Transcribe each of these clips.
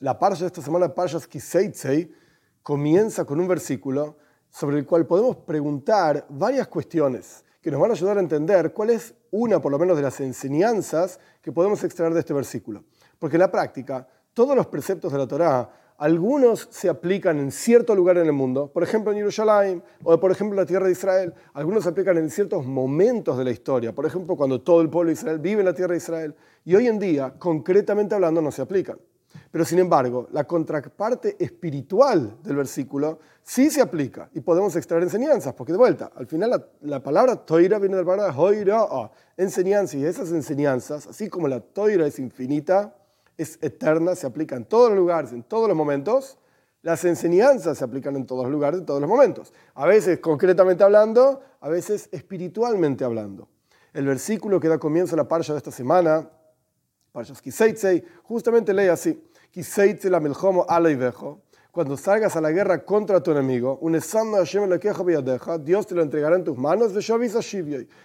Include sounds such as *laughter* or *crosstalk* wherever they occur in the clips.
La parsha de esta semana, Parshas Kiseitzei, comienza con un versículo sobre el cual podemos preguntar varias cuestiones que nos van a ayudar a entender cuál es una, por lo menos, de las enseñanzas que podemos extraer de este versículo. Porque en la práctica, todos los preceptos de la Torá, algunos se aplican en cierto lugar en el mundo, por ejemplo en Jerusalén, o por ejemplo en la tierra de Israel, algunos se aplican en ciertos momentos de la historia, por ejemplo cuando todo el pueblo de Israel vive en la tierra de Israel, y hoy en día, concretamente hablando, no se aplican. Pero sin embargo, la contraparte espiritual del versículo sí se aplica y podemos extraer enseñanzas, porque de vuelta, al final la, palabra toira viene del palabra hoira, enseñanza, y esas enseñanzas, así como la toira es infinita, es eterna, se aplica en todos los lugares, en todos los momentos, las enseñanzas se aplican en todos los lugares, en todos los momentos. A veces concretamente hablando, a veces espiritualmente hablando. El versículo que da comienzo a la parsha de esta semana Parshas Kiseitzei, justamente lee así, Cuando salgas a la guerra contra tu enemigo, Dios te lo entregará en tus manos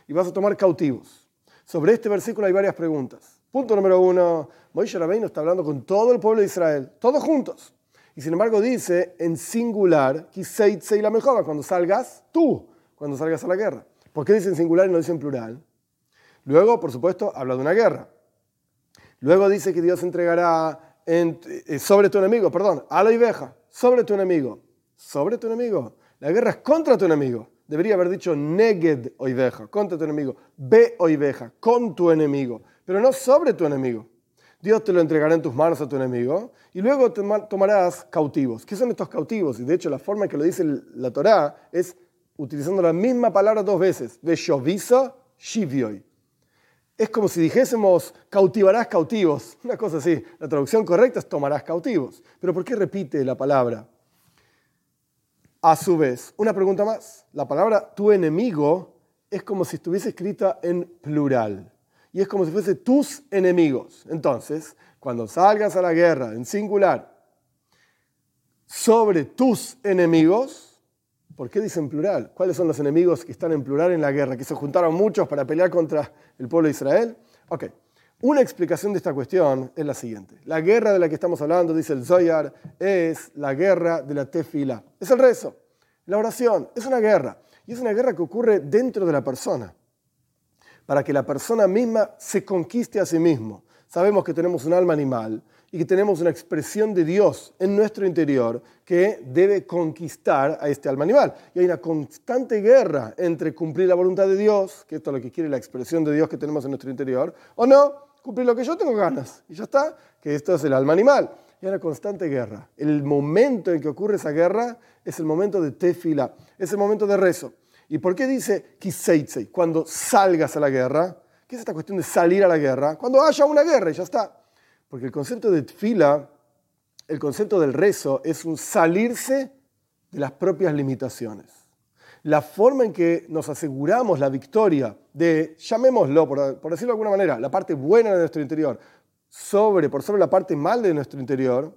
y vas a tomar cautivos. Sobre este versículo hay varias preguntas. Punto número uno, Moisés Rabbeinu está hablando con todo el pueblo de Israel, todos juntos. Y sin embargo dice en singular, Kiseitzei la milhomo, cuando salgas tú, cuando salgas a la guerra. ¿Por qué dice en singular y no dice en plural? Luego, por supuesto, habla de una guerra. Luego dice que Dios entregará eh, sobre tu enemigo, perdón, a la ibeja, sobre tu enemigo, sobre tu enemigo. La guerra es contra tu enemigo. Debería haber dicho neged oiveja, contra tu enemigo, be oiveja, con tu enemigo, pero no sobre tu enemigo. Dios te lo entregará en tus manos a tu enemigo y luego tomarás cautivos. ¿Qué son estos cautivos? Y de hecho la forma en que lo dice la Torá es utilizando la misma palabra dos veces, de shovisa, shivioi. Es como si dijésemos cautivarás cautivos, *laughs* una cosa así. La traducción correcta es tomarás cautivos. Pero ¿por qué repite la palabra? A su vez, una pregunta más. La palabra tu enemigo es como si estuviese escrita en plural. Y es como si fuese tus enemigos. Entonces, cuando salgas a la guerra en singular sobre tus enemigos, ¿Por qué dice en plural? ¿Cuáles son los enemigos que están en plural en la guerra? ¿Que se juntaron muchos para pelear contra el pueblo de Israel? Ok. Una explicación de esta cuestión es la siguiente. La guerra de la que estamos hablando, dice el Zoyar, es la guerra de la tefila. Es el rezo, la oración, es una guerra. Y es una guerra que ocurre dentro de la persona, para que la persona misma se conquiste a sí mismo. Sabemos que tenemos un alma animal y que tenemos una expresión de Dios en nuestro interior que debe conquistar a este alma animal. Y hay una constante guerra entre cumplir la voluntad de Dios, que esto es lo que quiere la expresión de Dios que tenemos en nuestro interior, o no, cumplir lo que yo tengo ganas. Y ya está, que esto es el alma animal. Y hay una constante guerra. El momento en que ocurre esa guerra es el momento de tefila, es el momento de rezo. ¿Y por qué dice kiseitzei? Cuando salgas a la guerra, ¿qué es esta cuestión de salir a la guerra? Cuando haya una guerra y ya está. Porque el concepto de fila, el concepto del rezo, es un salirse de las propias limitaciones. La forma en que nos aseguramos la victoria de, llamémoslo, por, por decirlo de alguna manera, la parte buena de nuestro interior, sobre, por sobre la parte mal de nuestro interior,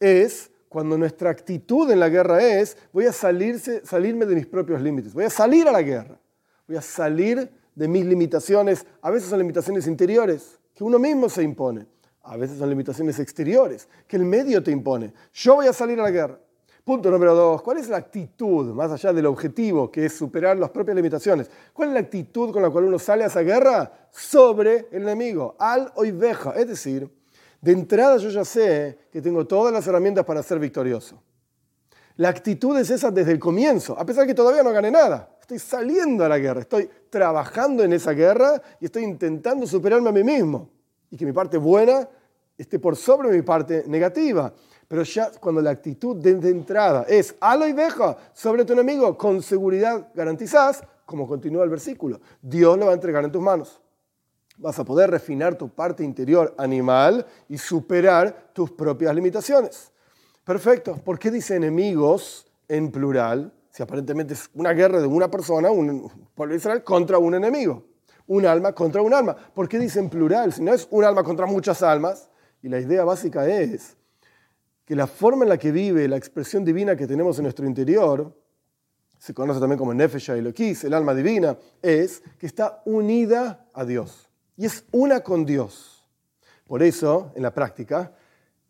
es cuando nuestra actitud en la guerra es, voy a salirse, salirme de mis propios límites, voy a salir a la guerra, voy a salir de mis limitaciones, a veces son limitaciones interiores, que uno mismo se impone. A veces son limitaciones exteriores que el medio te impone. Yo voy a salir a la guerra. Punto número dos, ¿cuál es la actitud, más allá del objetivo, que es superar las propias limitaciones? ¿Cuál es la actitud con la cual uno sale a esa guerra? Sobre el enemigo, al oiveja. Es decir, de entrada yo ya sé que tengo todas las herramientas para ser victorioso. La actitud es esa desde el comienzo, a pesar de que todavía no gané nada. Estoy saliendo a la guerra, estoy trabajando en esa guerra y estoy intentando superarme a mí mismo y que mi parte buena esté por sobre mi parte negativa. Pero ya cuando la actitud de, entrada es halo y deja sobre tu enemigo, con seguridad garantizás, como continúa el versículo, Dios lo va a entregar en tus manos. Vas a poder refinar tu parte interior animal y superar tus propias limitaciones. Perfecto. ¿Por qué dice enemigos en plural? Si aparentemente es una guerra de una persona, un pueblo de contra un enemigo un alma contra un alma. ¿Por qué dice en plural? Si no es un alma contra muchas almas. Y la idea básica es que la forma en la que vive la expresión divina que tenemos en nuestro interior, se conoce también como Nefesh Elohis, el alma divina, es que está unida a Dios. Y es una con Dios. Por eso, en la práctica,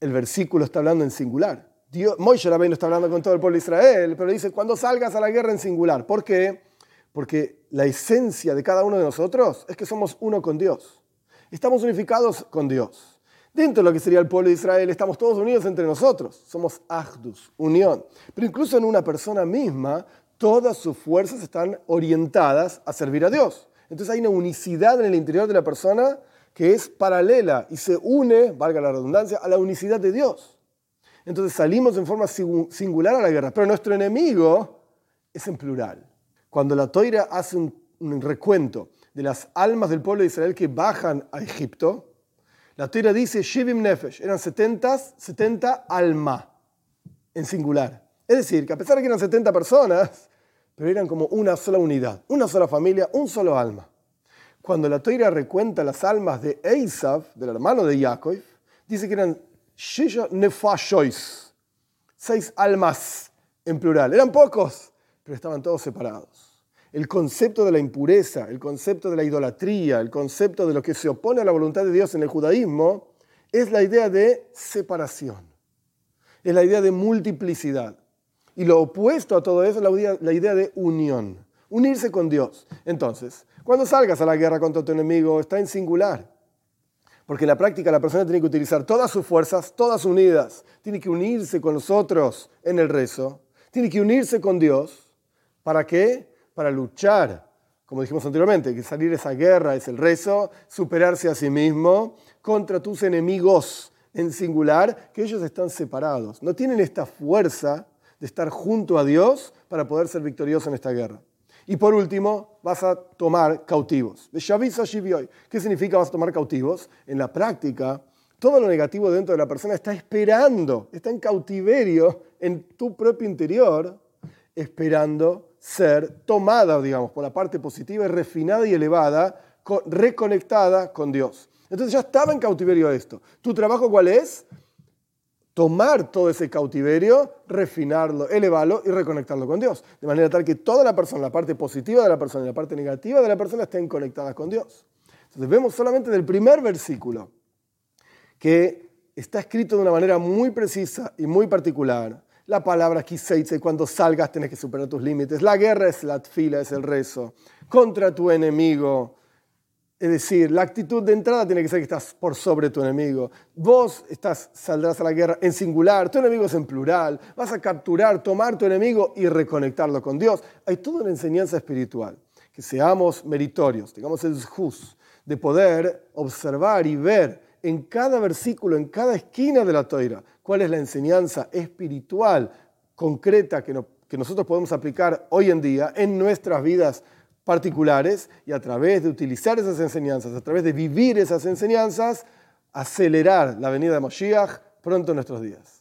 el versículo está hablando en singular. Dios, Moisés no está hablando con todo el pueblo de Israel, pero dice, cuando salgas a la guerra en singular. ¿Por qué? Porque la esencia de cada uno de nosotros es que somos uno con Dios. Estamos unificados con Dios. Dentro de lo que sería el pueblo de Israel, estamos todos unidos entre nosotros. Somos Ahdus, unión. Pero incluso en una persona misma, todas sus fuerzas están orientadas a servir a Dios. Entonces hay una unicidad en el interior de la persona que es paralela y se une, valga la redundancia, a la unicidad de Dios. Entonces salimos en forma singular a la guerra, pero nuestro enemigo es en plural. Cuando la Toira hace un, recuento de las almas del pueblo de Israel que bajan a Egipto, la Toira dice Shivim Nefesh, eran 70, 70 alma en singular. Es decir, que a pesar de que eran 70 personas, pero eran como una sola unidad, una sola familia, un solo alma. Cuando la Toira recuenta las almas de Esav, del hermano de Jacob, dice que eran Shisha Nefashois, seis almas en plural. Eran pocos, pero estaban todos separados. El concepto de la impureza, el concepto de la idolatría, el concepto de lo que se opone a la voluntad de Dios en el judaísmo, es la idea de separación, es la idea de multiplicidad. Y lo opuesto a todo eso es la idea de unión, unirse con Dios. Entonces, cuando salgas a la guerra contra tu enemigo, está en singular. Porque en la práctica la persona tiene que utilizar todas sus fuerzas, todas unidas. Tiene que unirse con los otros en el rezo. Tiene que unirse con Dios. ¿Para qué? Para luchar. Como dijimos anteriormente, que salir esa guerra es el rezo, superarse a sí mismo contra tus enemigos en singular, que ellos están separados. No tienen esta fuerza de estar junto a Dios para poder ser victoriosos en esta guerra. Y por último, vas a tomar cautivos. ¿Qué significa vas a tomar cautivos? En la práctica, todo lo negativo dentro de la persona está esperando, está en cautiverio en tu propio interior, esperando ser tomada, digamos, por la parte positiva y refinada y elevada, reconectada con Dios. Entonces ya estaba en cautiverio esto. ¿Tu trabajo cuál es? tomar todo ese cautiverio, refinarlo, elevarlo y reconectarlo con Dios. De manera tal que toda la persona, la parte positiva de la persona y la parte negativa de la persona estén conectadas con Dios. Entonces vemos solamente del primer versículo que está escrito de una manera muy precisa y muy particular. La palabra dice cuando salgas tenés que superar tus límites. La guerra es la fila, es el rezo. Contra tu enemigo, es decir, la actitud de entrada tiene que ser que estás por sobre tu enemigo. Vos estás, saldrás a la guerra en singular, tu enemigo es en plural. Vas a capturar, tomar tu enemigo y reconectarlo con Dios. Hay toda una enseñanza espiritual. Que seamos meritorios, tengamos el juz de poder observar y ver en cada versículo, en cada esquina de la toira, cuál es la enseñanza espiritual concreta que, nosotros podemos aplicar hoy en día en nuestras vidas particulares y a través de utilizar esas enseñanzas, a través de vivir esas enseñanzas, acelerar la venida de Moshiach pronto en nuestros días.